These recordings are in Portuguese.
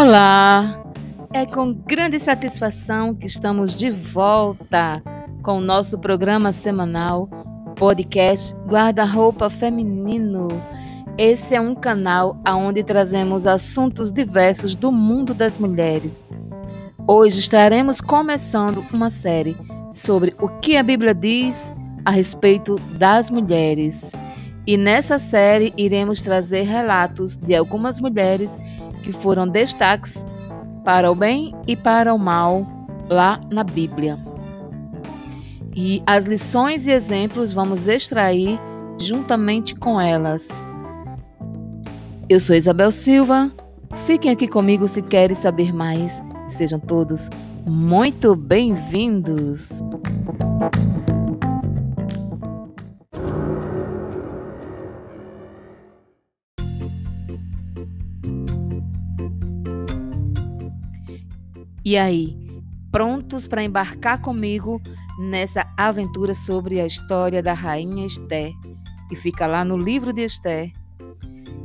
Olá! É com grande satisfação que estamos de volta com o nosso programa semanal podcast Guarda-roupa Feminino. Esse é um canal onde trazemos assuntos diversos do mundo das mulheres. Hoje estaremos começando uma série sobre o que a Bíblia diz a respeito das mulheres. E nessa série iremos trazer relatos de algumas mulheres que foram destaques para o bem e para o mal lá na Bíblia. E as lições e exemplos vamos extrair juntamente com elas. Eu sou Isabel Silva. Fiquem aqui comigo se querem saber mais. Sejam todos muito bem-vindos. E aí, prontos para embarcar comigo nessa aventura sobre a história da rainha Esther, que fica lá no livro de Esther?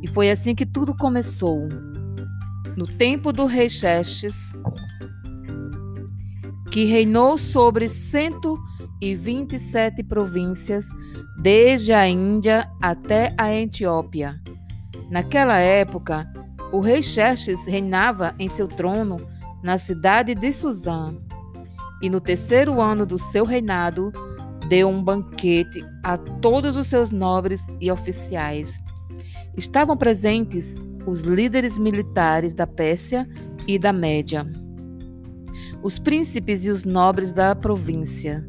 E foi assim que tudo começou. No tempo do rei Xerxes, que reinou sobre 127 províncias, desde a Índia até a Etiópia. Naquela época, o rei Xerxes reinava em seu trono na cidade de Suzã. E no terceiro ano do seu reinado, deu um banquete a todos os seus nobres e oficiais. Estavam presentes os líderes militares da Pérsia e da Média, os príncipes e os nobres da província.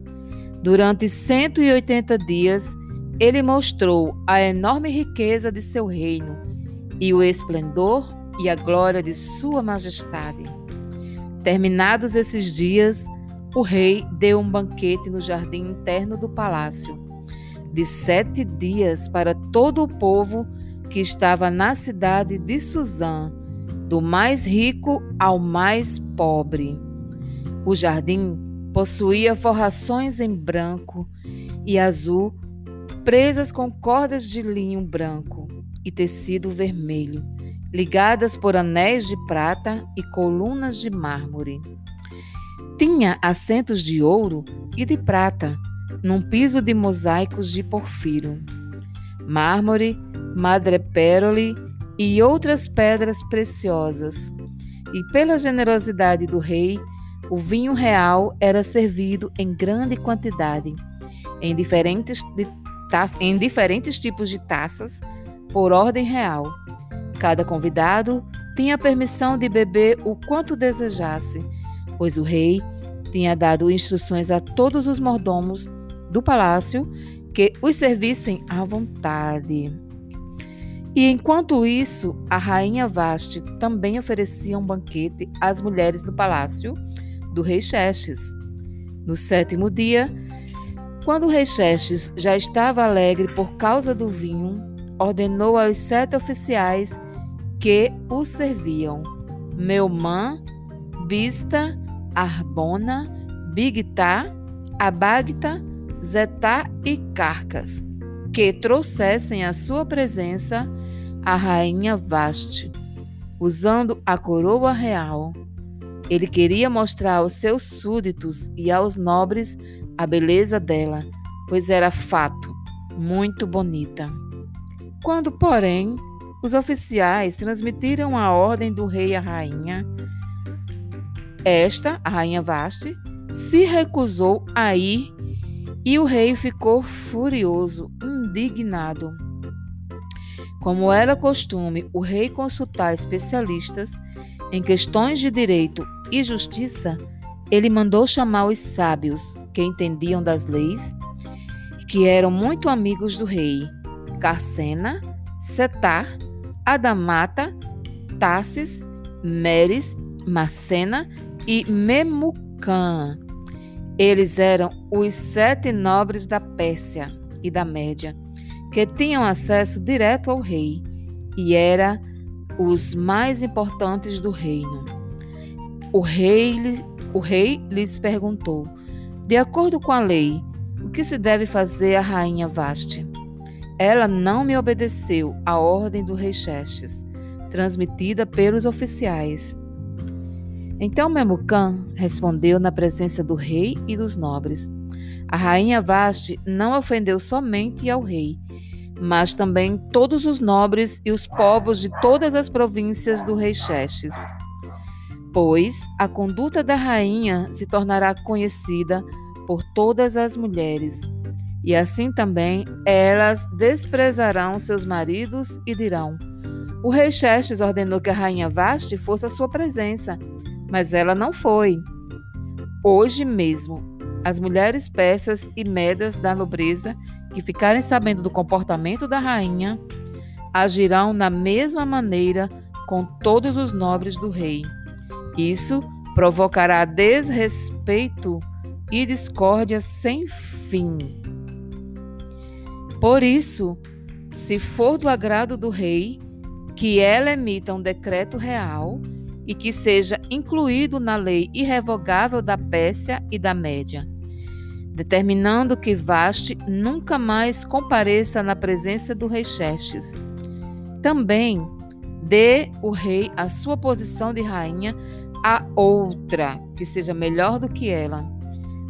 Durante 180 dias, ele mostrou a enorme riqueza de seu reino e o esplendor e a glória de sua majestade. Terminados esses dias, o rei deu um banquete no jardim interno do palácio, de sete dias para todo o povo que estava na cidade de Suzã, do mais rico ao mais pobre. O jardim possuía forrações em branco e azul, presas com cordas de linho branco e tecido vermelho ligadas por anéis de prata e colunas de mármore. Tinha assentos de ouro e de prata, num piso de mosaicos de porfiro, mármore, madrepérole e outras pedras preciosas. E pela generosidade do rei, o vinho real era servido em grande quantidade, em diferentes, em diferentes tipos de taças, por ordem real Cada convidado tinha permissão de beber o quanto desejasse, pois o rei tinha dado instruções a todos os mordomos do palácio que os servissem à vontade. E enquanto isso, a rainha Vaste também oferecia um banquete às mulheres do palácio do rei Xerxes. No sétimo dia, quando o rei Xerxes já estava alegre por causa do vinho, ordenou aos sete oficiais que o serviam: Meumã, Bista, Arbona, Bigtá, Abagta, Zetá e Carcas, que trouxessem à sua presença a rainha Vaste, usando a coroa real. Ele queria mostrar aos seus súditos e aos nobres a beleza dela, pois era fato muito bonita. Quando, porém, os oficiais transmitiram a ordem do rei à rainha. Esta, a rainha Vaste, se recusou a ir e o rei ficou furioso, indignado. Como era costume o rei consultar especialistas em questões de direito e justiça, ele mandou chamar os sábios que entendiam das leis, que eram muito amigos do rei, Carcena, Setar Adamata, Tassis, Meres, Macena e Memucã. Eles eram os sete nobres da Pérsia e da Média, que tinham acesso direto ao rei e eram os mais importantes do reino. O rei, o rei lhes perguntou: De acordo com a lei, o que se deve fazer à rainha Vaste? Ela não me obedeceu à ordem do rei Xerxes, transmitida pelos oficiais. Então Memucã respondeu na presença do rei e dos nobres. A rainha Vaste não ofendeu somente ao rei, mas também todos os nobres e os povos de todas as províncias do rei Xerxes. Pois a conduta da rainha se tornará conhecida por todas as mulheres, e assim também elas desprezarão seus maridos e dirão: O rei Xerxes ordenou que a rainha Vaste fosse à sua presença, mas ela não foi. Hoje mesmo, as mulheres persas e medas da nobreza que ficarem sabendo do comportamento da rainha agirão na mesma maneira com todos os nobres do rei. Isso provocará desrespeito e discórdia sem fim. Por isso, se for do agrado do rei, que ela emita um decreto real e que seja incluído na lei irrevogável da Pérsia e da Média, determinando que Vaste nunca mais compareça na presença do rei Xerxes. Também dê o rei a sua posição de rainha a outra que seja melhor do que ela.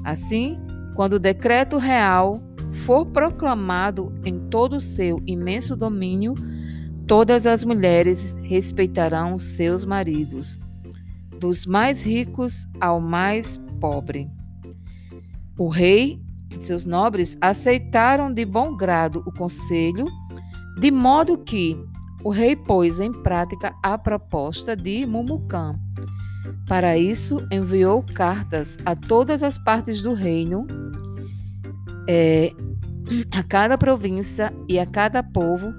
Assim, quando o decreto real for proclamado em todo o seu imenso domínio, todas as mulheres respeitarão seus maridos, dos mais ricos ao mais pobre. O rei e seus nobres aceitaram de bom grado o conselho, de modo que o rei pôs em prática a proposta de Mumucã. Para isso, enviou cartas a todas as partes do reino, é, a cada província e a cada povo,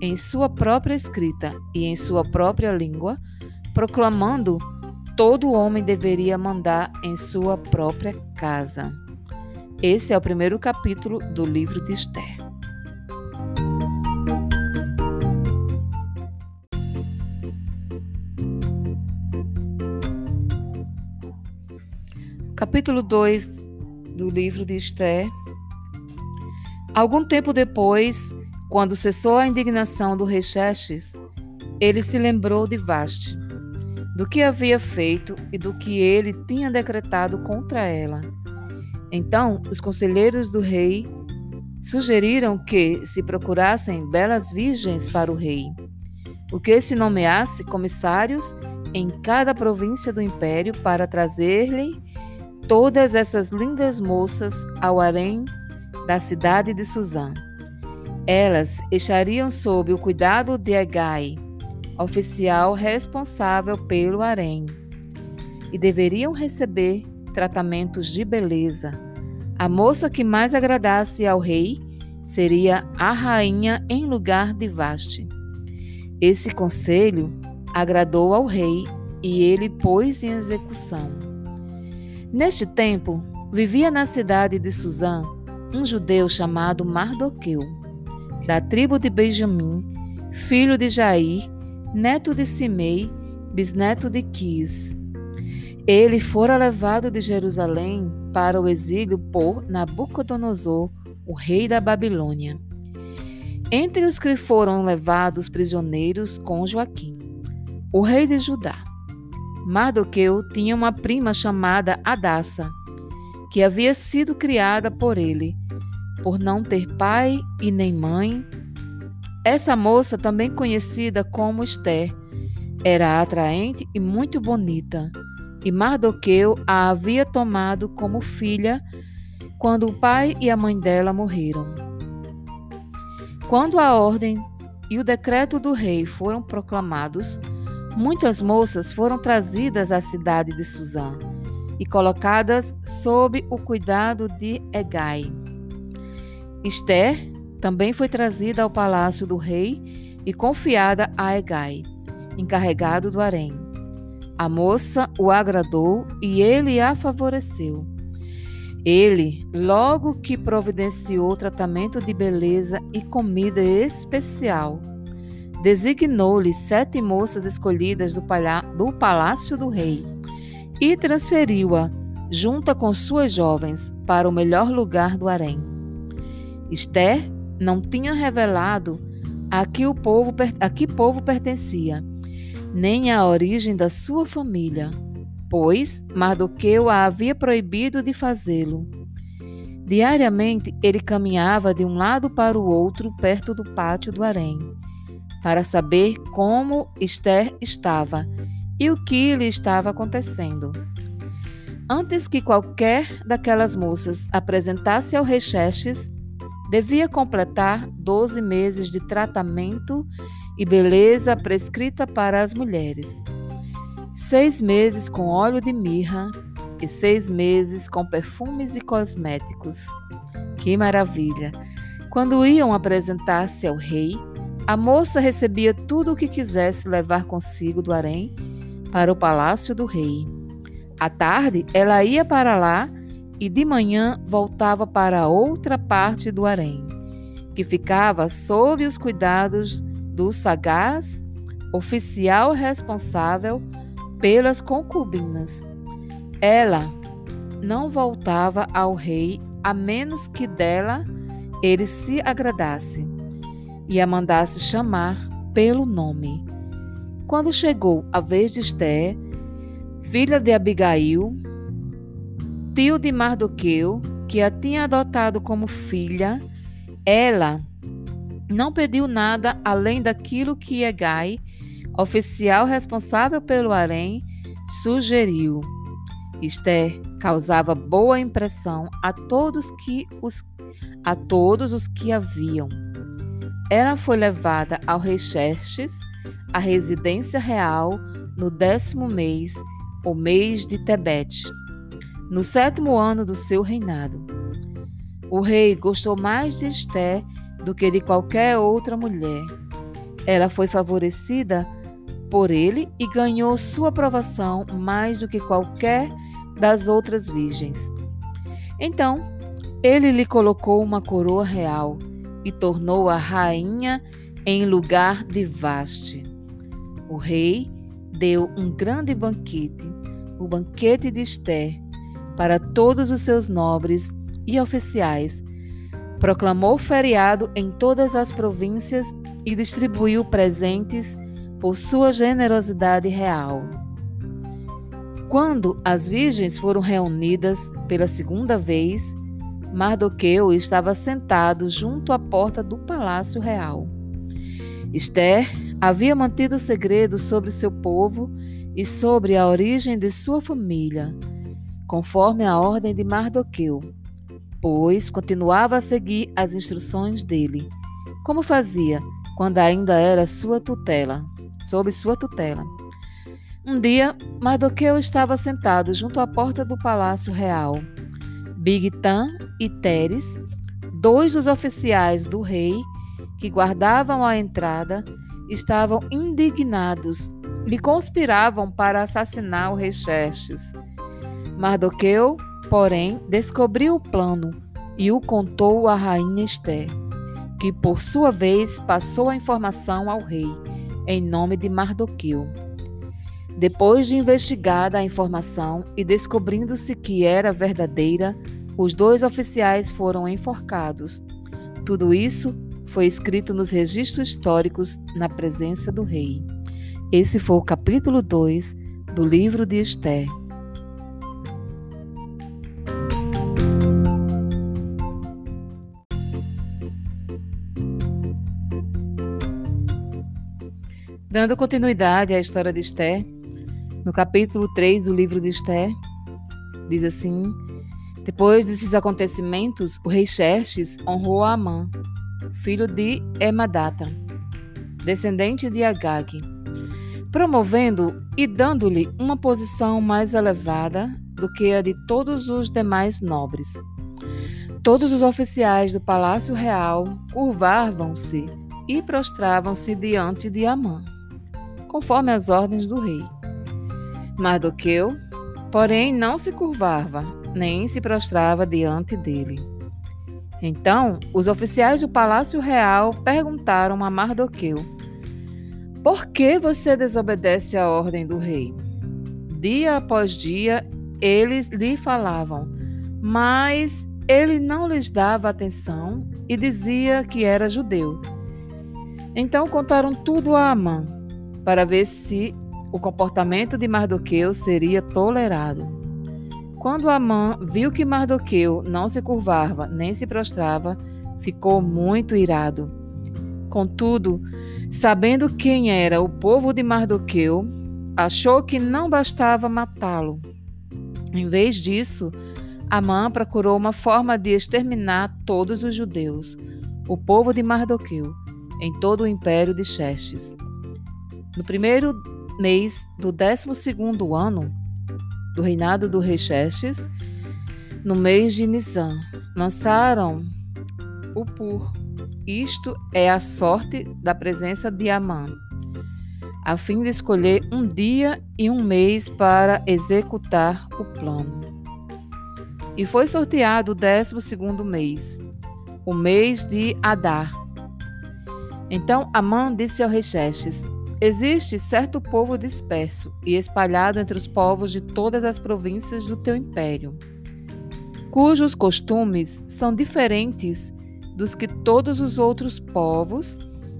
em sua própria escrita e em sua própria língua, proclamando todo homem deveria mandar em sua própria casa. Esse é o primeiro capítulo do livro de Esther. Capítulo 2 do livro de Esther. Algum tempo depois, quando cessou a indignação do rei Xerxes, ele se lembrou de Vaste, do que havia feito e do que ele tinha decretado contra ela. Então, os conselheiros do rei sugeriram que se procurassem belas virgens para o rei, o que se nomeasse comissários em cada província do império para trazer-lhe todas essas lindas moças ao harém da cidade de Suzã. Elas estariam sob o cuidado de Egai, oficial responsável pelo harém, e deveriam receber tratamentos de beleza. A moça que mais agradasse ao rei seria a rainha em lugar de Vaste. Esse conselho agradou ao rei e ele pôs em execução. Neste tempo, vivia na cidade de Suzã um judeu chamado Mardoqueu, da tribo de Benjamim, filho de Jair, neto de Simei, bisneto de Quis. Ele fora levado de Jerusalém para o exílio por Nabucodonosor, o rei da Babilônia. Entre os que foram levados prisioneiros com Joaquim, o rei de Judá. Mardoqueu tinha uma prima chamada Adassa, que havia sido criada por ele, por não ter pai e nem mãe. Essa moça, também conhecida como Esther, era atraente e muito bonita e Mardoqueu a havia tomado como filha quando o pai e a mãe dela morreram. Quando a ordem e o decreto do rei foram proclamados, muitas moças foram trazidas à cidade de Suzã e colocadas sob o cuidado de Egai. Esther também foi trazida ao palácio do rei e confiada a Egai, encarregado do harém. A moça o agradou e ele a favoreceu. Ele, logo que providenciou tratamento de beleza e comida especial, designou-lhe sete moças escolhidas do, do palácio do rei e transferiu-a, junta com suas jovens, para o melhor lugar do harém. Esther não tinha revelado a que, o povo, a que povo pertencia nem a origem da sua família. pois Mardoqueu a havia proibido de fazê-lo. Diariamente ele caminhava de um lado para o outro perto do pátio do harém, para saber como Esther estava e o que lhe estava acontecendo. Antes que qualquer daquelas moças apresentasse ao rei Xerxes, devia completar 12 meses de tratamento e beleza prescrita para as mulheres. Seis meses com óleo de mirra e seis meses com perfumes e cosméticos. Que maravilha! Quando iam apresentar-se ao rei, a moça recebia tudo o que quisesse levar consigo do harém para o palácio do rei. À tarde, ela ia para lá e de manhã voltava para outra parte do harém, que ficava sob os cuidados do sagaz oficial responsável pelas concubinas. Ela não voltava ao rei a menos que dela ele se agradasse e a mandasse chamar pelo nome. Quando chegou a vez de Esther, filha de Abigail, tio de Mardoqueu, que a tinha adotado como filha, ela não pediu nada além daquilo que Egai, oficial responsável pelo harém, sugeriu. Esther causava boa impressão a todos que os a todos os que a viam. Ela foi levada ao rei Xerxes, a residência real, no décimo mês, o mês de Tebete, no sétimo ano do seu reinado. O rei gostou mais de Esther do que de qualquer outra mulher. Ela foi favorecida por ele e ganhou sua aprovação mais do que qualquer das outras virgens. Então, ele lhe colocou uma coroa real e tornou-a rainha em lugar de Vaste. O rei deu um grande banquete, o banquete de Esther, para todos os seus nobres e oficiais Proclamou feriado em todas as províncias e distribuiu presentes por sua generosidade real. Quando as virgens foram reunidas pela segunda vez, Mardoqueu estava sentado junto à porta do palácio real. Esther havia mantido segredo sobre seu povo e sobre a origem de sua família, conforme a ordem de Mardoqueu pois continuava a seguir as instruções dele, como fazia quando ainda era sua tutela, sob sua tutela. Um dia, Mardoqueu estava sentado junto à porta do palácio real. Bigtan e Teres, dois dos oficiais do rei que guardavam a entrada, estavam indignados e conspiravam para assassinar o rei Xerxes. Mardoqueu Porém, descobriu o plano e o contou à rainha Esther, que por sua vez passou a informação ao rei, em nome de Mardoqueu. Depois de investigada a informação e descobrindo-se que era verdadeira, os dois oficiais foram enforcados. Tudo isso foi escrito nos registros históricos na presença do rei. Esse foi o capítulo 2 do livro de Esther. Dando continuidade à história de Esther, no capítulo 3 do livro de Esther, diz assim: Depois desses acontecimentos, o rei Xerxes honrou Amã, filho de Emadata, descendente de Agag, promovendo e dando-lhe uma posição mais elevada do que a de todos os demais nobres. Todos os oficiais do palácio real curvavam-se e prostravam-se diante de Amã conforme as ordens do rei. Mardoqueu, porém, não se curvava, nem se prostrava diante dele. Então, os oficiais do palácio real perguntaram a Mardoqueu: Por que você desobedece à ordem do rei? Dia após dia, eles lhe falavam, mas ele não lhes dava atenção e dizia que era judeu. Então contaram tudo a Amã para ver se o comportamento de Mardoqueu seria tolerado. Quando Amã viu que Mardoqueu não se curvava nem se prostrava, ficou muito irado. Contudo, sabendo quem era o povo de Mardoqueu, achou que não bastava matá-lo. Em vez disso, Amã procurou uma forma de exterminar todos os judeus, o povo de Mardoqueu, em todo o império de Xerxes. No primeiro mês do décimo segundo ano do reinado do rei Xerxes, no mês de Nisan, lançaram o pur. Isto é a sorte da presença de Amã, a fim de escolher um dia e um mês para executar o plano. E foi sorteado o décimo segundo mês, o mês de Adar. Então Amã disse ao rei Xerxes, Existe certo povo disperso e espalhado entre os povos de todas as províncias do teu império, cujos costumes são diferentes dos que todos os outros povos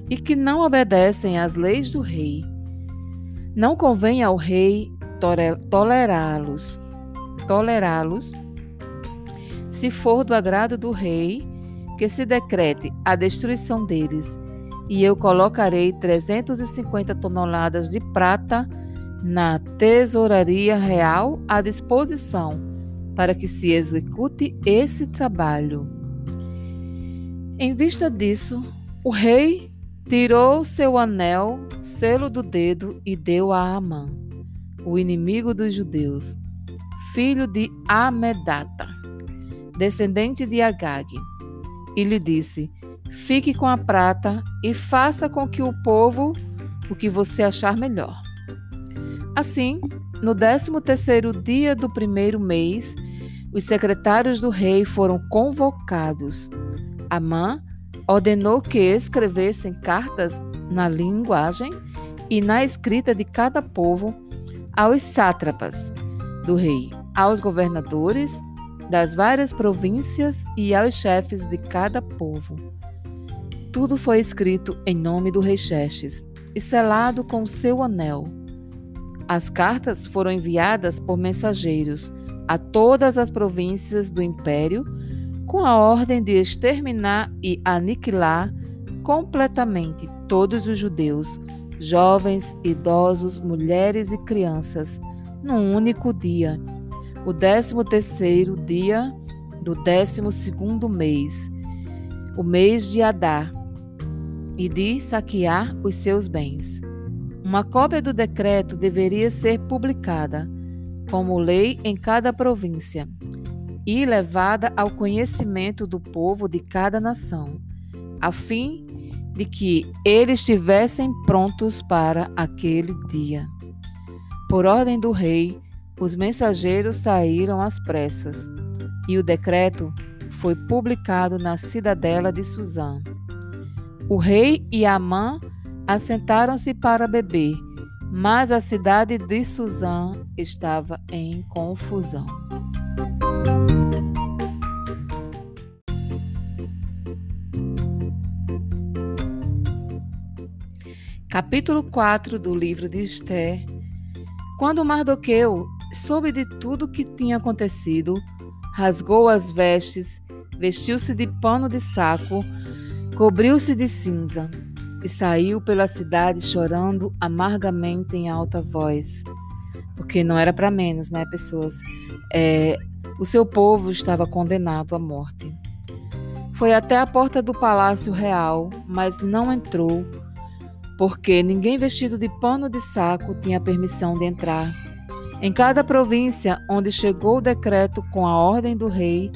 e que não obedecem às leis do rei. Não convém ao rei tolerá-los, tolerá-los, se for do agrado do rei, que se decrete a destruição deles e eu colocarei 350 toneladas de prata na tesouraria real à disposição para que se execute esse trabalho. Em vista disso, o rei tirou seu anel, selo do dedo e deu a Amã, o inimigo dos judeus, filho de Amedata, descendente de Agag, e lhe disse: Fique com a prata e faça com que o povo o que você achar melhor. Assim, no décimo terceiro dia do primeiro mês, os secretários do rei foram convocados. Amã ordenou que escrevessem cartas na linguagem e na escrita de cada povo aos sátrapas do rei, aos governadores das várias províncias e aos chefes de cada povo tudo foi escrito em nome do rei Xerxes e selado com seu anel. As cartas foram enviadas por mensageiros a todas as províncias do império com a ordem de exterminar e aniquilar completamente todos os judeus, jovens, idosos, mulheres e crianças, num único dia, o décimo terceiro dia do décimo segundo mês, o mês de Adar, e de saquear os seus bens. Uma cópia do decreto deveria ser publicada como lei em cada província e levada ao conhecimento do povo de cada nação, a fim de que eles estivessem prontos para aquele dia. Por ordem do rei, os mensageiros saíram às pressas, e o decreto foi publicado na cidadela de Suzã. O rei e Amã assentaram-se para beber, mas a cidade de Suzã estava em confusão. Capítulo 4 do livro de Esther. Quando Mardoqueu soube de tudo o que tinha acontecido, rasgou as vestes, vestiu-se de pano de saco, Cobriu-se de cinza e saiu pela cidade chorando amargamente em alta voz, porque não era para menos, né, pessoas? É, o seu povo estava condenado à morte. Foi até a porta do palácio real, mas não entrou, porque ninguém vestido de pano de saco tinha permissão de entrar. Em cada província onde chegou o decreto com a ordem do rei,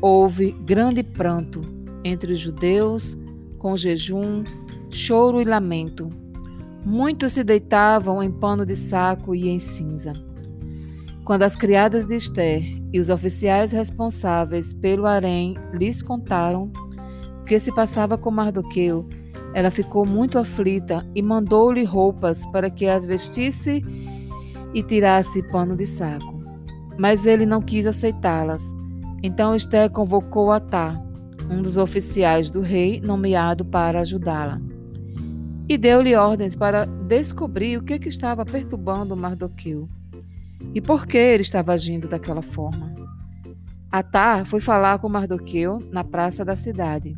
houve grande pranto entre os judeus, com jejum, choro e lamento. Muitos se deitavam em pano de saco e em cinza. Quando as criadas de Esther e os oficiais responsáveis pelo harém lhes contaram o que se passava com Mardoqueu, ela ficou muito aflita e mandou-lhe roupas para que as vestisse e tirasse pano de saco. Mas ele não quis aceitá-las. Então Esther convocou Atá, um dos oficiais do rei nomeado para ajudá-la. e deu-lhe ordens para descobrir o que, que estava perturbando Mardoqueu e por que ele estava agindo daquela forma. Atar foi falar com Mardoqueu na praça da cidade,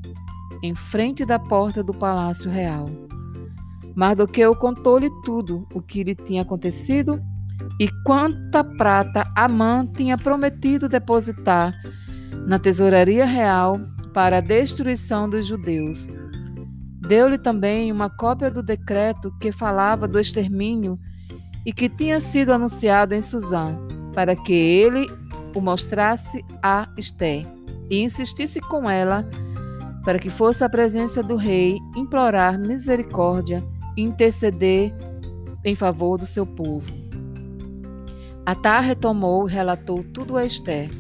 em frente da porta do palácio real. Mardoqueu contou-lhe tudo o que lhe tinha acontecido e quanta prata Amã tinha prometido depositar na tesouraria real para a destruição dos judeus. Deu-lhe também uma cópia do decreto que falava do extermínio e que tinha sido anunciado em Suzã, para que ele o mostrasse a Esté e insistisse com ela para que fosse à presença do rei implorar misericórdia e interceder em favor do seu povo. Atá retomou e relatou tudo a Esther,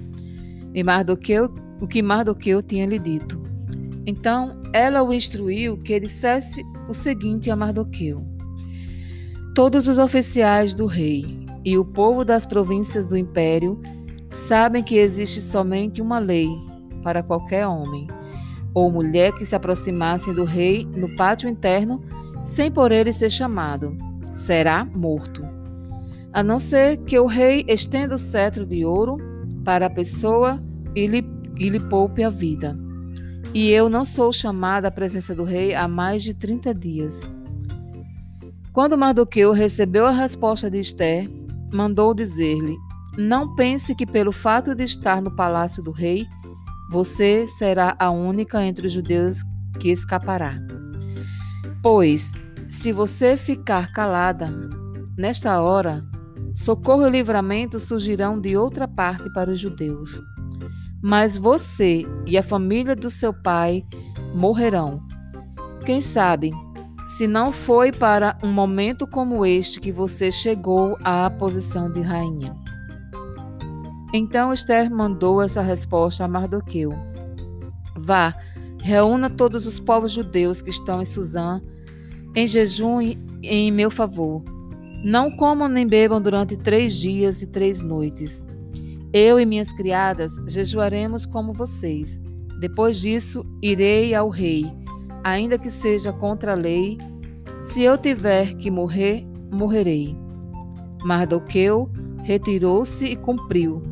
e Mardoqueu, o que Mardoqueu tinha lhe dito. Então ela o instruiu que dissesse o seguinte a Mardoqueu: Todos os oficiais do rei e o povo das províncias do império sabem que existe somente uma lei para qualquer homem ou mulher que se aproximassem do rei no pátio interno sem por ele ser chamado, será morto. A não ser que o rei estenda o cetro de ouro para a pessoa e lhe, e lhe poupe a vida. E eu não sou chamada à presença do rei há mais de 30 dias. Quando Mardoqueu recebeu a resposta de Esther, mandou dizer-lhe: Não pense que pelo fato de estar no palácio do rei, você será a única entre os judeus que escapará. Pois, se você ficar calada, nesta hora, socorro e livramento surgirão de outra parte para os judeus. Mas você e a família do seu pai morrerão. Quem sabe, se não foi para um momento como este que você chegou à posição de rainha. Então Esther mandou essa resposta a Mardoqueu: Vá, reúna todos os povos judeus que estão em Suzã em jejum em meu favor. Não comam nem bebam durante três dias e três noites. Eu e minhas criadas jejuaremos como vocês. Depois disso, irei ao rei, ainda que seja contra a lei. Se eu tiver que morrer, morrerei. Mardoqueu retirou-se e cumpriu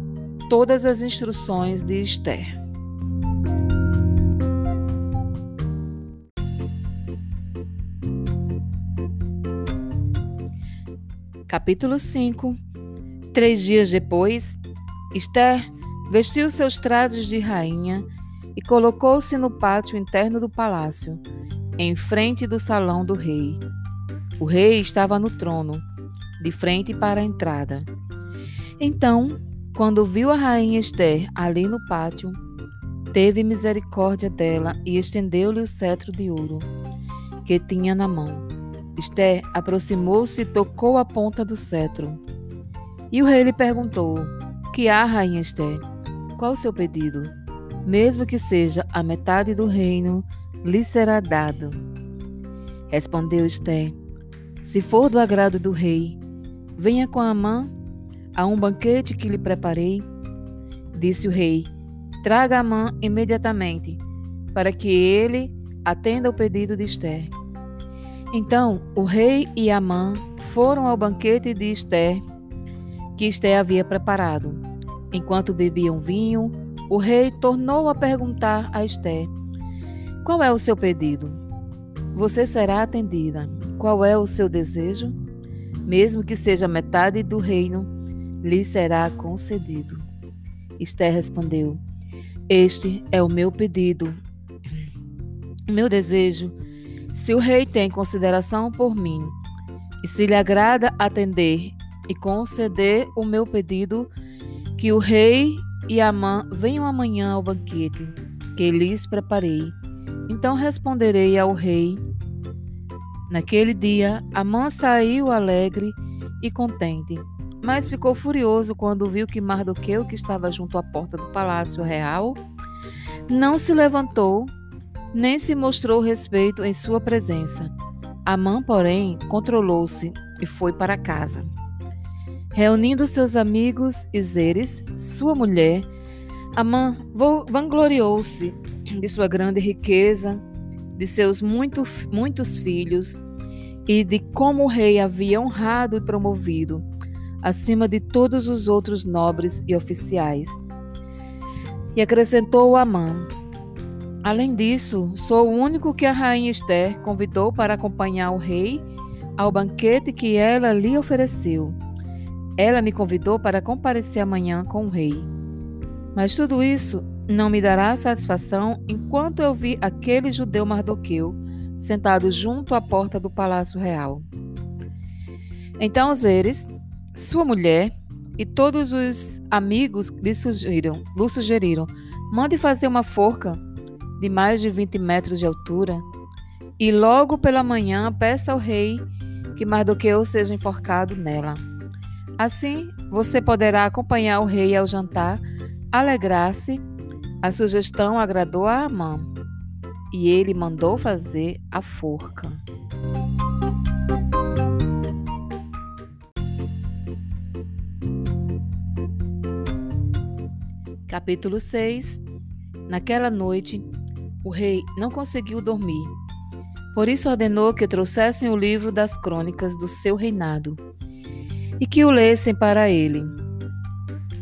todas as instruções de Esther. Capítulo 5 Três dias depois, Esther vestiu seus trajes de rainha e colocou-se no pátio interno do palácio, em frente do salão do rei. O rei estava no trono, de frente para a entrada. Então quando viu a rainha Esther ali no pátio, teve misericórdia dela e estendeu-lhe o cetro de ouro que tinha na mão. Esther aproximou-se e tocou a ponta do cetro. E o rei lhe perguntou: Que há, rainha Esther? Qual o seu pedido? Mesmo que seja a metade do reino, lhe será dado. Respondeu Esther: Se for do agrado do rei, venha com a mão a um banquete que lhe preparei? Disse o rei: Traga Amã imediatamente, para que ele atenda o pedido de Esther. Então o rei e Amã foram ao banquete de Esther, que Esther havia preparado. Enquanto bebiam vinho, o rei tornou a perguntar a Esther: Qual é o seu pedido? Você será atendida. Qual é o seu desejo? Mesmo que seja metade do reino, lhe será concedido. Esther respondeu: Este é o meu pedido, meu desejo. Se o rei tem consideração por mim, e se lhe agrada atender e conceder o meu pedido, que o rei e a mãe venham amanhã ao banquete que lhes preparei. Então responderei ao rei. Naquele dia, Amã saiu alegre e contente mas ficou furioso quando viu que Mardoqueu, que estava junto à porta do palácio real, não se levantou, nem se mostrou respeito em sua presença. Amã, porém, controlou-se e foi para casa. Reunindo seus amigos e Zeres, sua mulher, Amã vangloriou-se de sua grande riqueza, de seus muito, muitos filhos e de como o rei havia honrado e promovido, acima de todos os outros nobres e oficiais. E acrescentou Amã: Além disso, sou o único que a rainha Esther convidou para acompanhar o rei ao banquete que ela lhe ofereceu. Ela me convidou para comparecer amanhã com o rei. Mas tudo isso não me dará satisfação enquanto eu vi aquele judeu Mardoqueu sentado junto à porta do palácio real. Então Zeres, sua mulher e todos os amigos lhe sugeriram, lhe sugeriram mande fazer uma forca de mais de 20 metros de altura e logo pela manhã peça ao rei que Mardoqueu seja enforcado nela. Assim, você poderá acompanhar o rei ao jantar, alegrar-se. A sugestão agradou a Amã e ele mandou fazer a forca. Capítulo 6 Naquela noite, o rei não conseguiu dormir por isso ordenou que trouxessem o livro das crônicas do seu reinado e que o lessem para ele.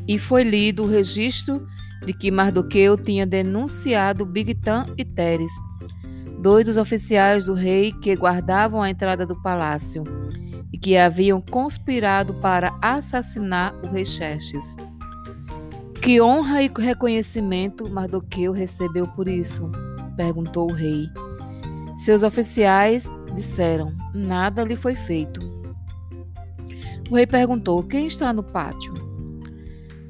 E foi lido o registro de que Mardoqueu tinha denunciado Bigtan e Teres, dois dos oficiais do rei que guardavam a entrada do palácio e que haviam conspirado para assassinar o rei Xerxes. Que honra e reconhecimento Mardoqueu recebeu por isso? perguntou o rei. Seus oficiais disseram: Nada lhe foi feito. O rei perguntou: Quem está no pátio?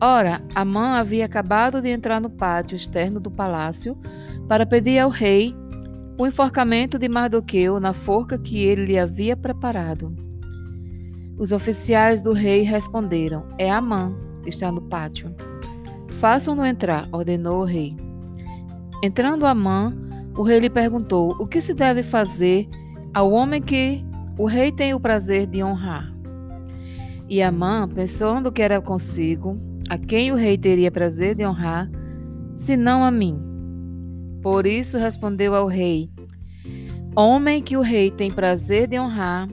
Ora, Amã havia acabado de entrar no pátio externo do palácio para pedir ao rei o enforcamento de Mardoqueu na forca que ele lhe havia preparado. Os oficiais do rei responderam: É Amã está no pátio. Façam-no entrar, ordenou o rei. Entrando Amã, o rei lhe perguntou: O que se deve fazer ao homem que o rei tem o prazer de honrar? E Amã, pensando que era consigo, a quem o rei teria prazer de honrar, senão a mim. Por isso respondeu ao rei: Homem que o rei tem prazer de honrar,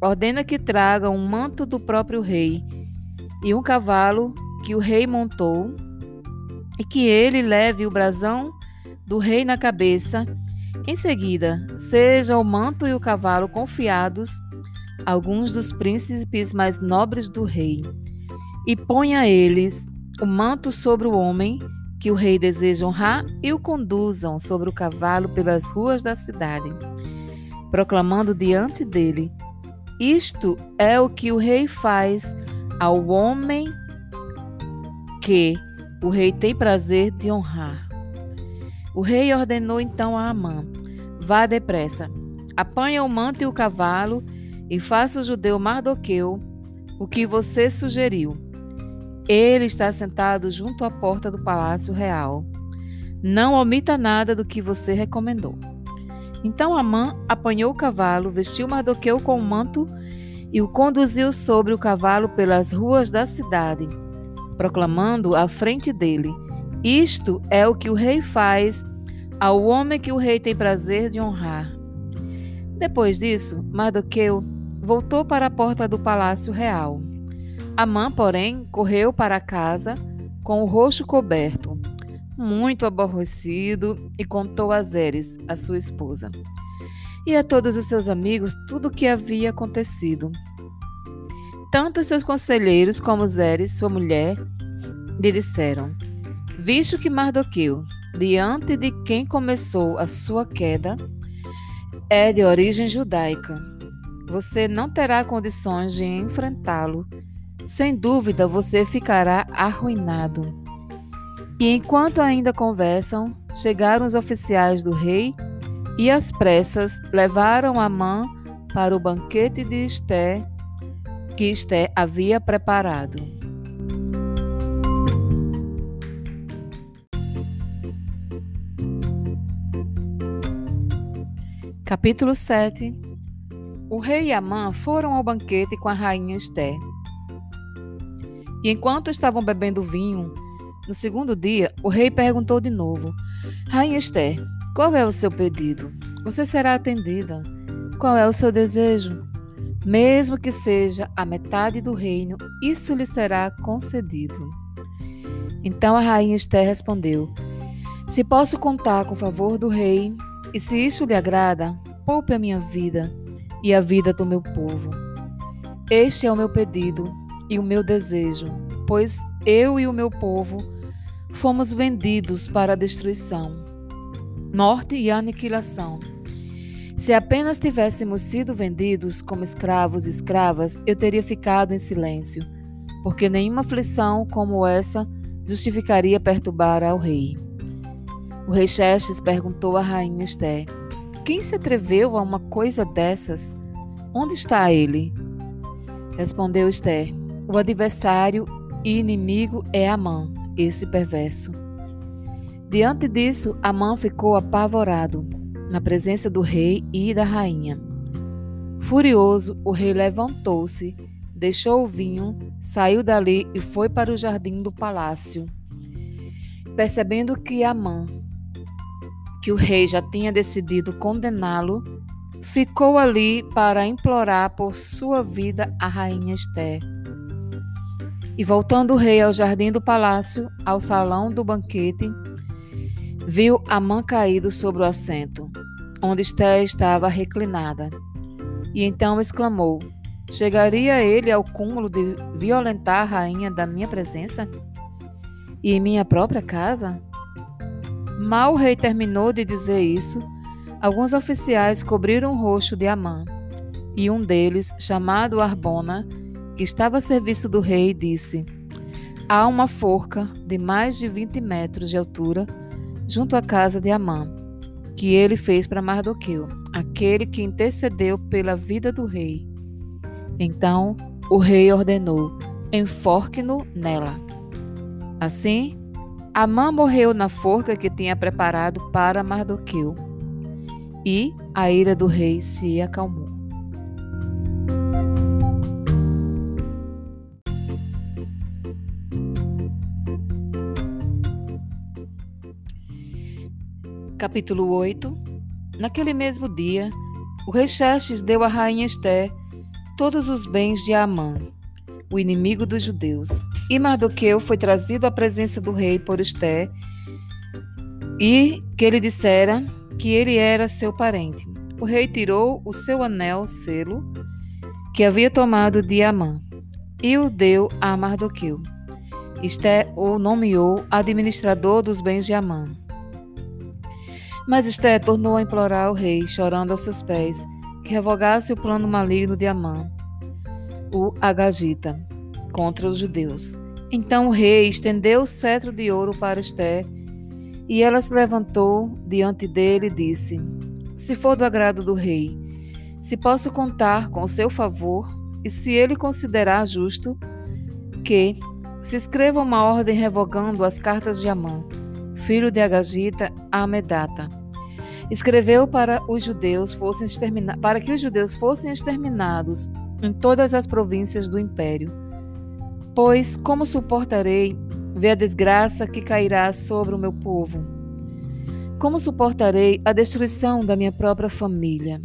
ordena que traga um manto do próprio rei e um cavalo que o rei montou, e que ele leve o brasão do rei na cabeça. Em seguida, seja o manto e o cavalo confiados alguns dos príncipes mais nobres do rei, e ponha eles o manto sobre o homem que o rei deseja honrar e o conduzam sobre o cavalo pelas ruas da cidade, proclamando diante dele: Isto é o que o rei faz ao homem que o rei tem prazer de honrar. O rei ordenou então a Amã: Vá depressa, apanha o manto e o cavalo e faça o judeu Mardoqueu o que você sugeriu. Ele está sentado junto à porta do palácio real. Não omita nada do que você recomendou. Então Amã apanhou o cavalo, vestiu Mardoqueu com o manto e o conduziu sobre o cavalo pelas ruas da cidade, proclamando à frente dele: isto é o que o rei faz ao homem que o rei tem prazer de honrar. Depois disso, Mardoqueu voltou para a porta do palácio real. Amã, porém, correu para casa com o rosto coberto, muito aborrecido, e contou a Zeres, a sua esposa, e a todos os seus amigos tudo o que havia acontecido. Tanto seus conselheiros como Zeres, sua mulher, lhe disseram: Visto que Mardoqueu, diante de quem começou a sua queda, é de origem judaica, você não terá condições de enfrentá-lo. Sem dúvida, você ficará arruinado. E enquanto ainda conversam, chegaram os oficiais do rei e, às pressas, levaram Amã para o banquete de Esté que Esté havia preparado. Capítulo 7 O rei e Amã foram ao banquete com a rainha Esther. E enquanto estavam bebendo vinho, no segundo dia, o rei perguntou de novo: Rainha Esther, qual é o seu pedido? Você será atendida. Qual é o seu desejo? Mesmo que seja a metade do reino, isso lhe será concedido. Então a rainha Esther respondeu: Se posso contar com o favor do rei, e se isso lhe agrada, poupe a minha vida e a vida do meu povo. Este é o meu pedido e o meu desejo, pois eu e o meu povo fomos vendidos para a destruição, morte e aniquilação. Se apenas tivéssemos sido vendidos como escravos e escravas, eu teria ficado em silêncio, porque nenhuma aflição como essa justificaria perturbar ao rei. O rei Xerxes perguntou à rainha Esté: Quem se atreveu a uma coisa dessas? Onde está ele? Respondeu Esther: O adversário e inimigo é Amã, esse perverso. Diante disso, Amã ficou apavorado na presença do rei e da rainha. Furioso, o rei levantou-se, deixou o vinho, saiu dali e foi para o jardim do palácio. Percebendo que Amã, que o rei já tinha decidido condená-lo, ficou ali para implorar por sua vida a rainha Esther. E voltando o rei ao jardim do palácio, ao salão do banquete, viu Amã caído sobre o assento onde Esté estava reclinada. E então exclamou: Chegaria ele ao cúmulo de violentar a rainha da minha presença? E em minha própria casa? Mal o rei terminou de dizer isso, alguns oficiais cobriram o rosto de Amã, e um deles, chamado Arbona, que estava a serviço do rei, disse: Há uma forca de mais de 20 metros de altura junto à casa de Amã que ele fez para Mardoqueu, aquele que intercedeu pela vida do rei. Então o rei ordenou: enforque-no nela. Assim, Amã morreu na forca que tinha preparado para Mardoqueu, e a ira do rei se acalmou. Capítulo 8 Naquele mesmo dia, o rei Xerxes deu à rainha Esté todos os bens de Amã, o inimigo dos judeus. E Mardoqueu foi trazido à presença do rei por Esté, e que ele dissera que ele era seu parente. O rei tirou o seu anel, selo, que havia tomado de Amã, e o deu a Mardoqueu. Esté o nomeou administrador dos bens de Amã. Mas Esté tornou a implorar ao rei, chorando aos seus pés, que revogasse o plano maligno de Amã, o Agagita, contra os judeus. Então o rei estendeu o cetro de ouro para Esté, e ela se levantou diante dele e disse: Se for do agrado do rei, se posso contar com seu favor, e se ele considerar justo, que se escreva uma ordem revogando as cartas de Amã, filho de Agagita, a Amedata escreveu para os judeus fossem para que os judeus fossem exterminados em todas as províncias do império. Pois como suportarei ver a desgraça que cairá sobre o meu povo? Como suportarei a destruição da minha própria família?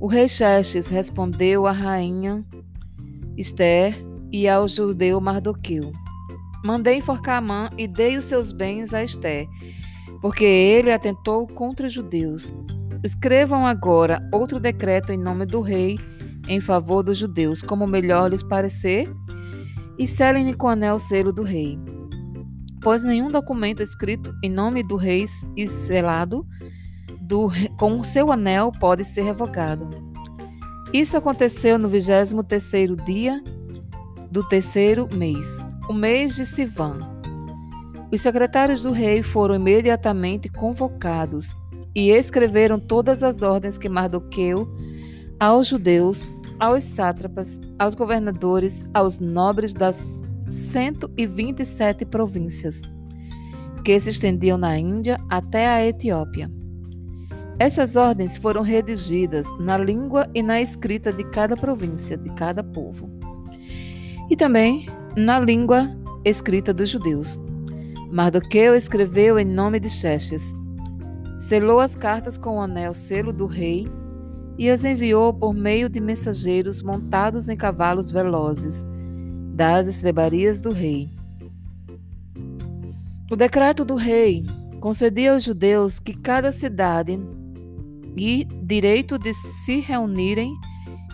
O rei Xerxes respondeu à rainha Esther e ao judeu Mardoqueu: Mandei enforcar Amã e dei os seus bens a Esther porque ele atentou contra os judeus. Escrevam agora outro decreto em nome do rei em favor dos judeus, como melhor lhes parecer, e selem com o anel selo do rei. Pois nenhum documento escrito em nome do rei e selado do, com o seu anel pode ser revogado. Isso aconteceu no vigésimo terceiro dia do terceiro mês, o mês de Sivan os secretários do rei foram imediatamente convocados e escreveram todas as ordens que Mardoqueu aos judeus, aos sátrapas, aos governadores, aos nobres das 127 províncias, que se estendiam na Índia até a Etiópia. Essas ordens foram redigidas na língua e na escrita de cada província, de cada povo, e também na língua escrita dos judeus. Mardoqueu escreveu em nome de Xerxes. Selou as cartas com o anel selo do rei e as enviou por meio de mensageiros montados em cavalos velozes das estrebarias do rei. O decreto do rei concedia aos judeus que cada cidade e direito de se reunirem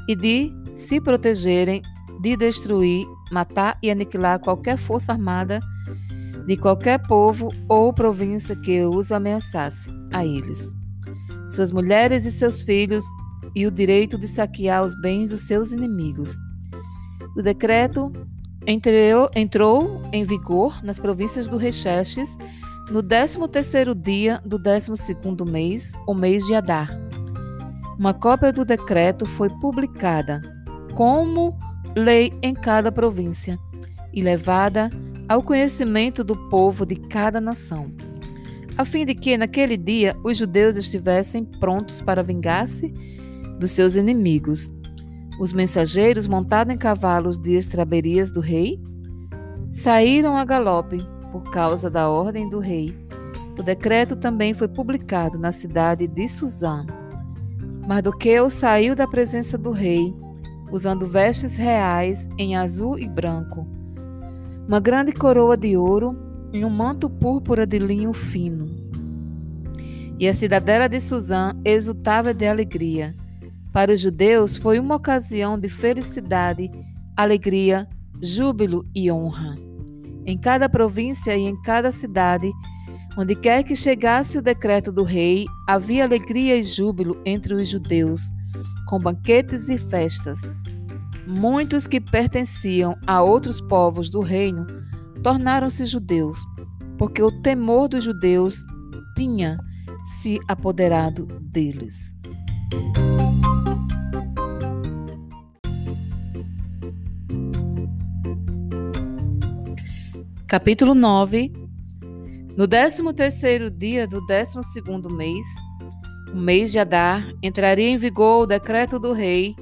e de se protegerem, de destruir, matar e aniquilar qualquer força armada de qualquer povo ou província que os ameaçasse a eles, suas mulheres e seus filhos, e o direito de saquear os bens dos seus inimigos. O decreto entrou, em vigor nas províncias do Rexestes no 13º dia do 12º mês, o mês de Adar. Uma cópia do decreto foi publicada como lei em cada província e levada ao conhecimento do povo de cada nação, a fim de que naquele dia os judeus estivessem prontos para vingar-se dos seus inimigos. Os mensageiros, montados em cavalos de estraberias do rei, saíram a galope por causa da ordem do rei. O decreto também foi publicado na cidade de Suzã. Mardoqueu saiu da presença do rei, usando vestes reais em azul e branco, uma grande coroa de ouro e um manto púrpura de linho fino. E a cidadela de Suzã exultava de alegria. Para os judeus foi uma ocasião de felicidade, alegria, júbilo e honra. Em cada província e em cada cidade, onde quer que chegasse o decreto do rei, havia alegria e júbilo entre os judeus, com banquetes e festas. Muitos que pertenciam a outros povos do reino tornaram-se judeus, porque o temor dos judeus tinha se apoderado deles. Capítulo 9 No décimo terceiro dia do décimo segundo mês, o mês de Adar, entraria em vigor o decreto do rei.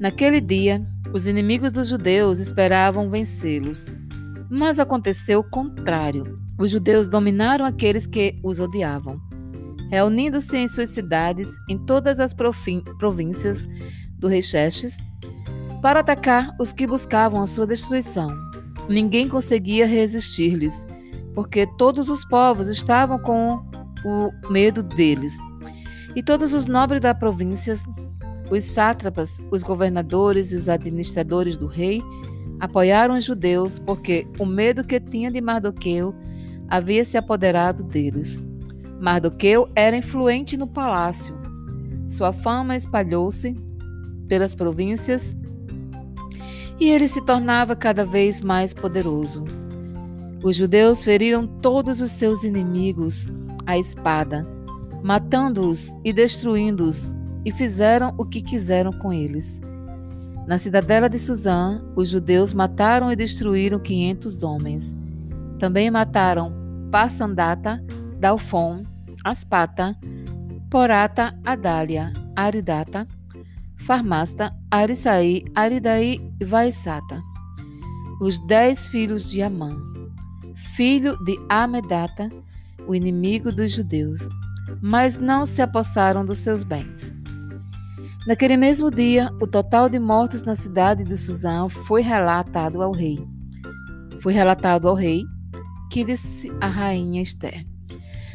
Naquele dia, os inimigos dos judeus esperavam vencê-los. Mas aconteceu o contrário. Os judeus dominaram aqueles que os odiavam, reunindo-se em suas cidades, em todas as províncias do rei Xerxes, para atacar os que buscavam a sua destruição. Ninguém conseguia resistir-lhes, porque todos os povos estavam com o medo deles. E todos os nobres da província, os sátrapas, os governadores e os administradores do rei, apoiaram os judeus, porque o medo que tinha de Mardoqueu havia se apoderado deles. Mardoqueu era influente no palácio. Sua fama espalhou-se pelas províncias e ele se tornava cada vez mais poderoso. Os judeus feriram todos os seus inimigos à espada, matando-os e destruindo-os, e fizeram o que quiseram com eles. Na cidadela de Suzã, os judeus mataram e destruíram quinhentos homens. Também mataram Passandata, Dalfon, Aspata, Porata, Adália, Aridata, Farmasta, Arisaí, Aridaí e Vaisata, os dez filhos de Amã, filho de Amedata, o inimigo dos judeus, mas não se apossaram dos seus bens. Naquele mesmo dia, o total de mortos na cidade de Suzã foi relatado ao rei. Foi relatado ao rei, que disse a rainha Esther.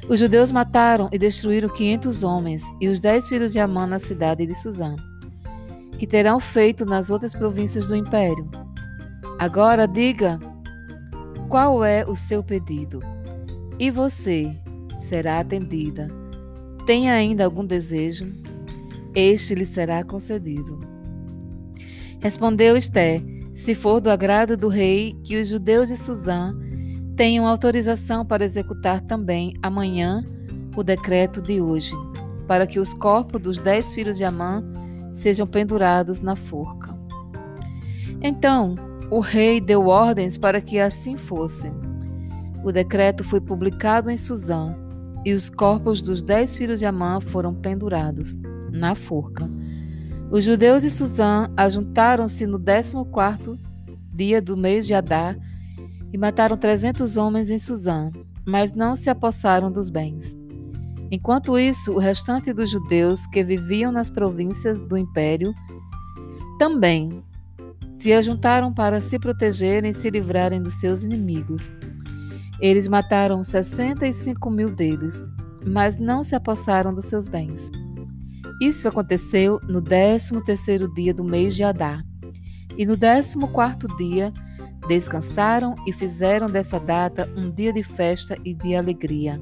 Os judeus mataram e destruíram quinhentos homens e os dez filhos de Amã na cidade de Suzã que terão feito nas outras províncias do império. Agora diga qual é o seu pedido, e você será atendida. Tem ainda algum desejo? Este lhe será concedido. Respondeu Esté: Se for do agrado do rei, que os judeus de Suzã tenham autorização para executar também amanhã o decreto de hoje, para que os corpos dos dez filhos de Amã sejam pendurados na forca. Então o rei deu ordens para que assim fosse. O decreto foi publicado em Suzã, e os corpos dos dez filhos de Amã foram pendurados na forca. Os judeus de Suzã ajuntaram-se no décimo quarto dia do mês de Adar e mataram trezentos homens em Suzã, mas não se apossaram dos bens. Enquanto isso, o restante dos judeus que viviam nas províncias do império também se ajuntaram para se protegerem e se livrarem dos seus inimigos. Eles mataram 65 mil deles, mas não se apossaram dos seus bens. Isso aconteceu no décimo terceiro dia do mês de Adar. E no décimo quarto dia descansaram e fizeram dessa data um dia de festa e de alegria.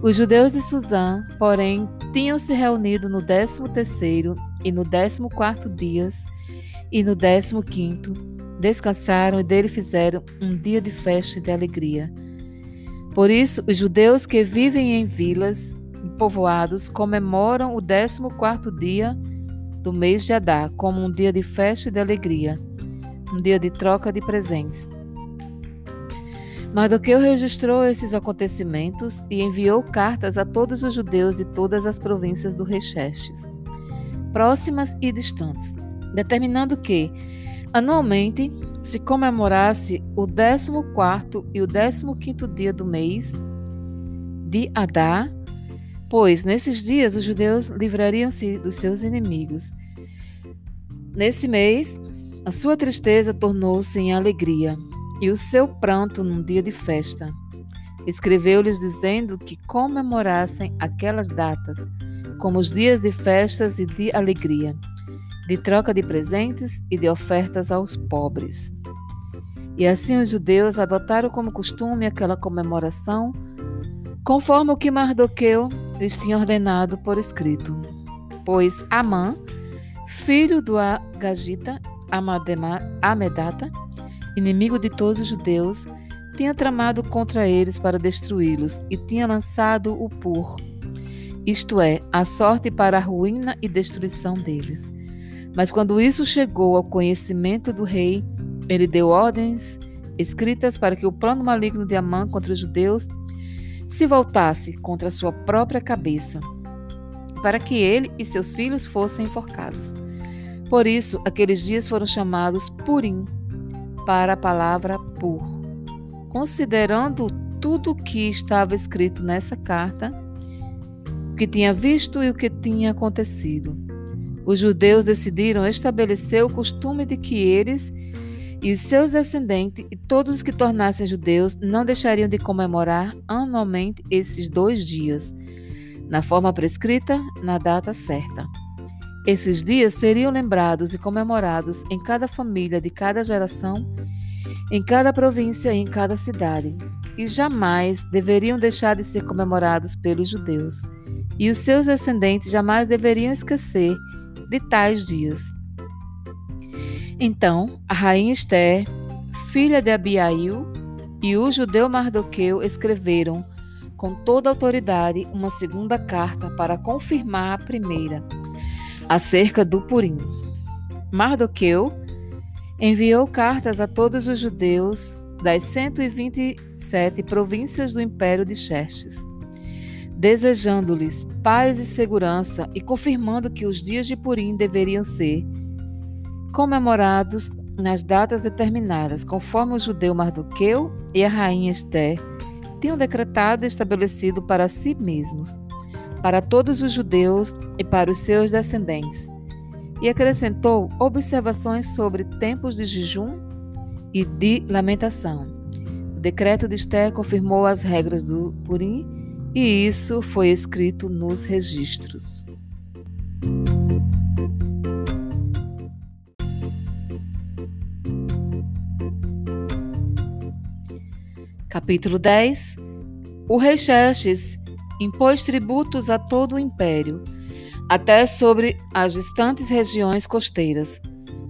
Os judeus de Suzã, porém, tinham se reunido no décimo terceiro e no décimo quarto dias e no décimo quinto descansaram e dele fizeram um dia de festa e de alegria. Por isso, os judeus que vivem em vilas e povoados comemoram o décimo quarto dia do mês de Adar como um dia de festa e de alegria, um dia de troca de presentes. Mardoqueu registrou esses acontecimentos e enviou cartas a todos os judeus de todas as províncias do rei Xerxes, próximas e distantes, determinando que, anualmente, se comemorasse o 14 e o 15 dia do mês de Adar, pois nesses dias os judeus livrariam-se dos seus inimigos. Nesse mês, a sua tristeza tornou-se em alegria, e o seu pranto num dia de festa. Escreveu-lhes dizendo que comemorassem aquelas datas como os dias de festas e de alegria, de troca de presentes e de ofertas aos pobres. E assim os judeus adotaram como costume aquela comemoração, conforme o que Mardoqueu lhes tinha ordenado por escrito. Pois Amã, filho do Agagita Amedata, inimigo de todos os judeus, tinha tramado contra eles para destruí-los e tinha lançado o pur, isto é, a sorte para a ruína e destruição deles. Mas quando isso chegou ao conhecimento do rei, ele deu ordens escritas para que o plano maligno de Amã contra os judeus se voltasse contra sua própria cabeça, para que ele e seus filhos fossem enforcados. Por isso, aqueles dias foram chamados Purim, para a palavra pur. Considerando tudo o que estava escrito nessa carta, o que tinha visto e o que tinha acontecido, os judeus decidiram estabelecer o costume de que eles e os seus descendentes e todos os que tornassem judeus não deixariam de comemorar anualmente esses dois dias, na forma prescrita, na data certa. Esses dias seriam lembrados e comemorados em cada família de cada geração, em cada província e em cada cidade, e jamais deveriam deixar de ser comemorados pelos judeus, e os seus descendentes jamais deveriam esquecer de tais dias. Então, a rainha Esther, filha de Abiail, e o judeu Mardoqueu escreveram, com toda autoridade, uma segunda carta para confirmar a primeira acerca do Purim. Mardoqueu enviou cartas a todos os judeus das 127 províncias do Império de Xerxes, desejando-lhes paz e segurança e confirmando que os dias de Purim deveriam ser comemorados nas datas determinadas, conforme o judeu Mardoqueu e a rainha Esther tinham decretado e estabelecido para si mesmos para todos os judeus e para os seus descendentes. E acrescentou observações sobre tempos de jejum e de lamentação. O decreto de Esther confirmou as regras do Purim e isso foi escrito nos registros. Capítulo 10 O rei Xerxes impôs tributos a todo o império, até sobre as distantes regiões costeiras.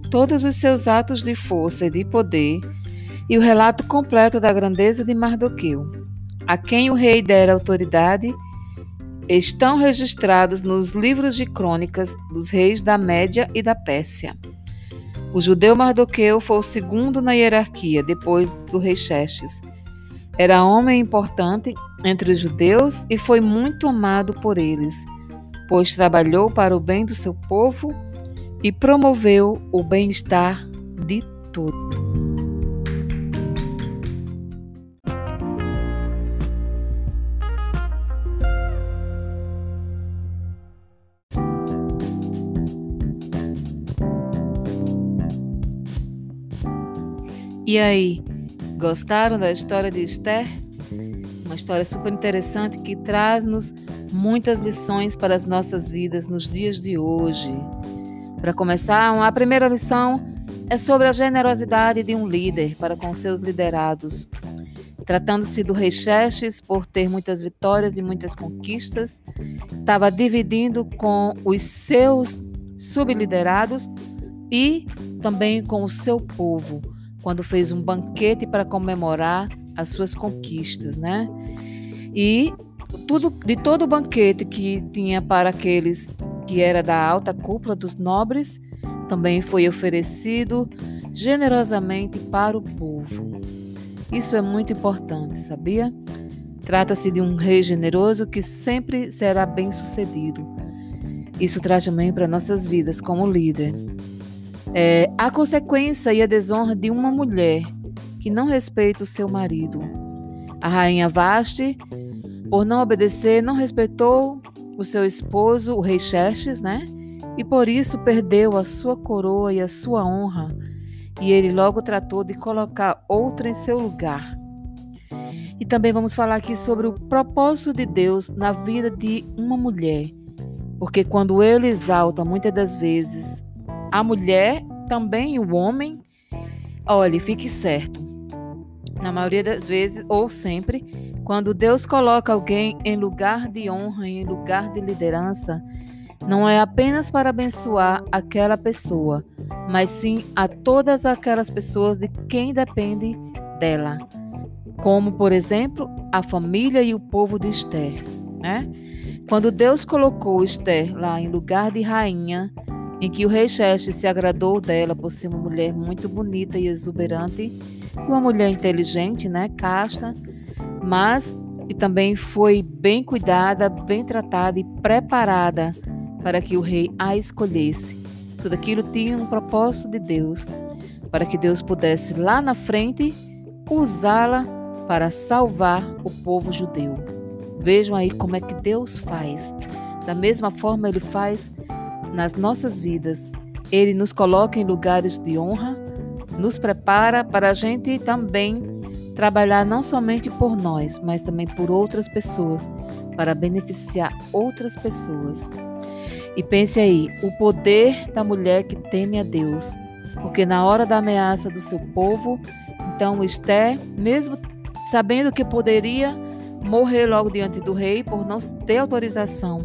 Todos os seus atos de força e de poder, e o relato completo da grandeza de Mardoqueu, a quem o rei dera autoridade, estão registrados nos livros de crônicas dos reis da Média e da Pérsia. O judeu Mardoqueu foi o segundo na hierarquia, depois do rei Xerxes. Era homem importante entre os judeus e foi muito amado por eles, pois trabalhou para o bem do seu povo e promoveu o bem-estar de todos. E aí, gostaram da história de Esther? História super interessante que traz-nos muitas lições para as nossas vidas nos dias de hoje. Para começar, a primeira lição é sobre a generosidade de um líder para com seus liderados. Tratando-se do rei Xerxes, por ter muitas vitórias e muitas conquistas, estava dividindo com os seus subliderados e também com o seu povo quando fez um banquete para comemorar as suas conquistas, né? E tudo de todo o banquete que tinha para aqueles que era da alta cúpula dos nobres, também foi oferecido generosamente para o povo. Isso é muito importante, sabia? Trata-se de um rei generoso que sempre será bem-sucedido. Isso traz também para nossas vidas como líder. É, a consequência e a desonra de uma mulher que não respeita o seu marido. A rainha Vaste, por não obedecer, não respeitou o seu esposo, o rei Xerxes, né? E por isso perdeu a sua coroa e a sua honra. E ele logo tratou de colocar outra em seu lugar. E também vamos falar aqui sobre o propósito de Deus na vida de uma mulher. Porque quando ele exalta muitas das vezes a mulher, também o homem, olhe, fique certo. Na maioria das vezes, ou sempre, quando Deus coloca alguém em lugar de honra, em lugar de liderança, não é apenas para abençoar aquela pessoa, mas sim a todas aquelas pessoas de quem depende dela, como, por exemplo, a família e o povo de Esther. Né? Quando Deus colocou Esther lá em lugar de rainha, em que o rei Xerxes se agradou dela por ser uma mulher muito bonita e exuberante, uma mulher inteligente, né, casta, mas que também foi bem cuidada, bem tratada e preparada para que o rei a escolhesse. Tudo aquilo tinha um propósito de Deus, para que Deus pudesse lá na frente usá-la para salvar o povo judeu. Vejam aí como é que Deus faz. Da mesma forma, Ele faz nas nossas vidas. Ele nos coloca em lugares de honra, nos prepara para a gente também trabalhar não somente por nós, mas também por outras pessoas, para beneficiar outras pessoas. E pense aí, o poder da mulher que teme a Deus, porque na hora da ameaça do seu povo, então Esté, mesmo sabendo que poderia morrer logo diante do rei por não ter autorização,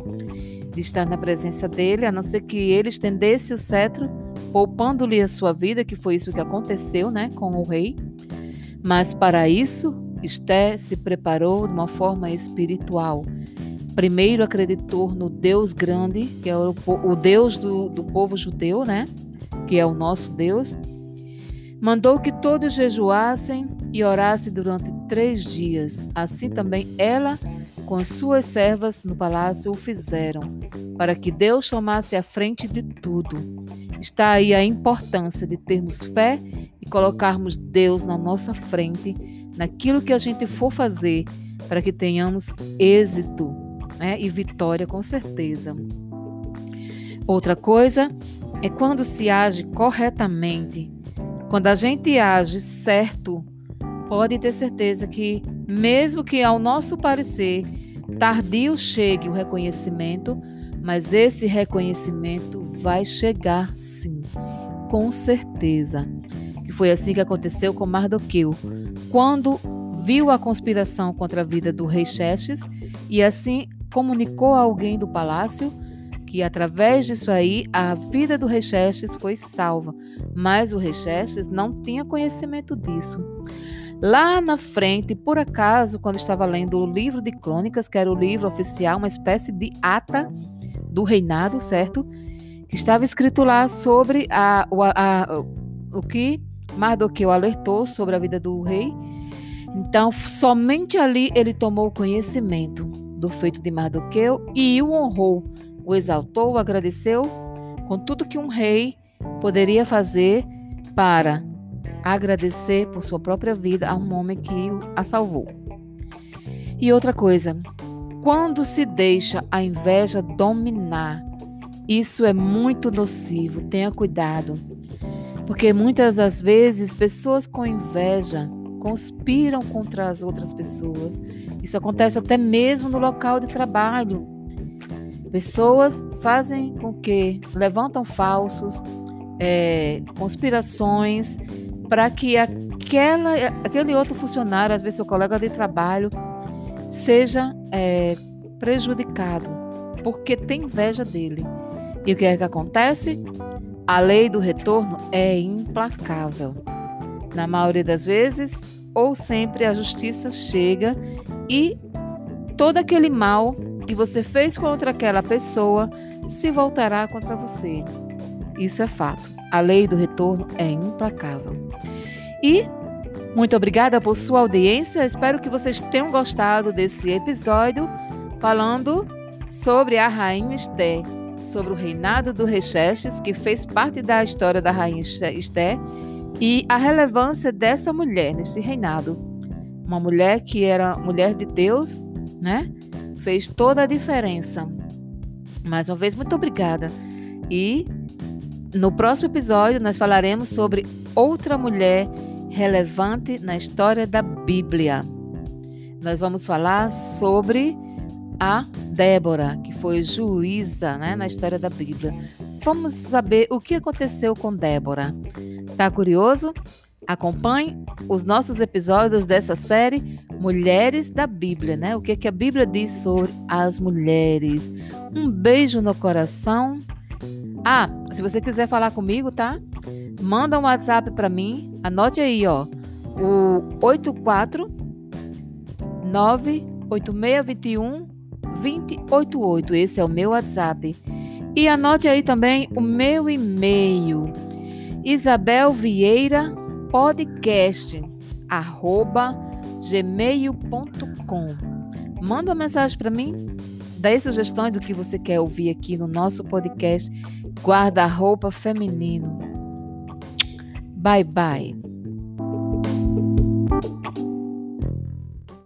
de estar na presença dele, a não ser que ele estendesse o cetro, poupando-lhe a sua vida, que foi isso que aconteceu né, com o rei. Mas para isso, Esté se preparou de uma forma espiritual. Primeiro acreditou no Deus grande, que é o, o Deus do, do povo judeu, né? Que é o nosso Deus. Mandou que todos jejuassem e orassem durante três dias. Assim também ela com as suas servas no palácio o fizeram, para que Deus tomasse a frente de tudo. Está aí a importância de termos fé e colocarmos Deus na nossa frente, naquilo que a gente for fazer, para que tenhamos êxito né, e vitória com certeza. Outra coisa é quando se age corretamente. Quando a gente age certo, pode ter certeza que mesmo que ao nosso parecer tardio chegue o reconhecimento, mas esse reconhecimento vai chegar sim, com certeza. Que foi assim que aconteceu com Mardoqueu, quando viu a conspiração contra a vida do rei Xerxes e assim comunicou a alguém do palácio que através disso aí a vida do rei Xerxes foi salva, mas o rei Xerxes não tinha conhecimento disso. Lá na frente, por acaso, quando estava lendo o livro de crônicas, que era o livro oficial, uma espécie de ata do reinado, certo? Que estava escrito lá sobre a, a, a, o que Mardoqueu alertou sobre a vida do rei. Então, somente ali ele tomou conhecimento do feito de Mardoqueu e o honrou, o exaltou, o agradeceu com tudo que um rei poderia fazer para agradecer por sua própria vida a um homem que a salvou. E outra coisa, quando se deixa a inveja dominar, isso é muito nocivo, tenha cuidado. Porque muitas das vezes pessoas com inveja conspiram contra as outras pessoas. Isso acontece até mesmo no local de trabalho. Pessoas fazem com que levantam falsos, é, conspirações para que aquela, aquele outro funcionário, às vezes seu colega de trabalho, seja é, prejudicado, porque tem inveja dele. E o que é que acontece? A lei do retorno é implacável. Na maioria das vezes, ou sempre, a justiça chega e todo aquele mal que você fez contra aquela pessoa se voltará contra você. Isso é fato. A lei do retorno é implacável. E muito obrigada por sua audiência. Espero que vocês tenham gostado desse episódio falando sobre a Rainha Esther, sobre o reinado do rei Xerxes, que fez parte da história da Rainha Esther, e a relevância dessa mulher nesse reinado. Uma mulher que era mulher de Deus, né? Fez toda a diferença. Mais uma vez, muito obrigada. E no próximo episódio nós falaremos sobre outra mulher relevante na história da Bíblia. Nós vamos falar sobre a Débora, que foi juíza né, na história da Bíblia. Vamos saber o que aconteceu com Débora. Tá curioso? Acompanhe os nossos episódios dessa série Mulheres da Bíblia, né? O que, que a Bíblia diz sobre as mulheres. Um beijo no coração. Ah, se você quiser falar comigo, tá? Manda um WhatsApp para mim. Anote aí, ó. O 84 98621 2088. Esse é o meu WhatsApp. E anote aí também o meu e-mail. Isabel Vieira podcast arroba gmail.com. Manda uma mensagem para mim. Dê sugestões do que você quer ouvir aqui no nosso podcast Guarda-roupa feminino. Bye bye.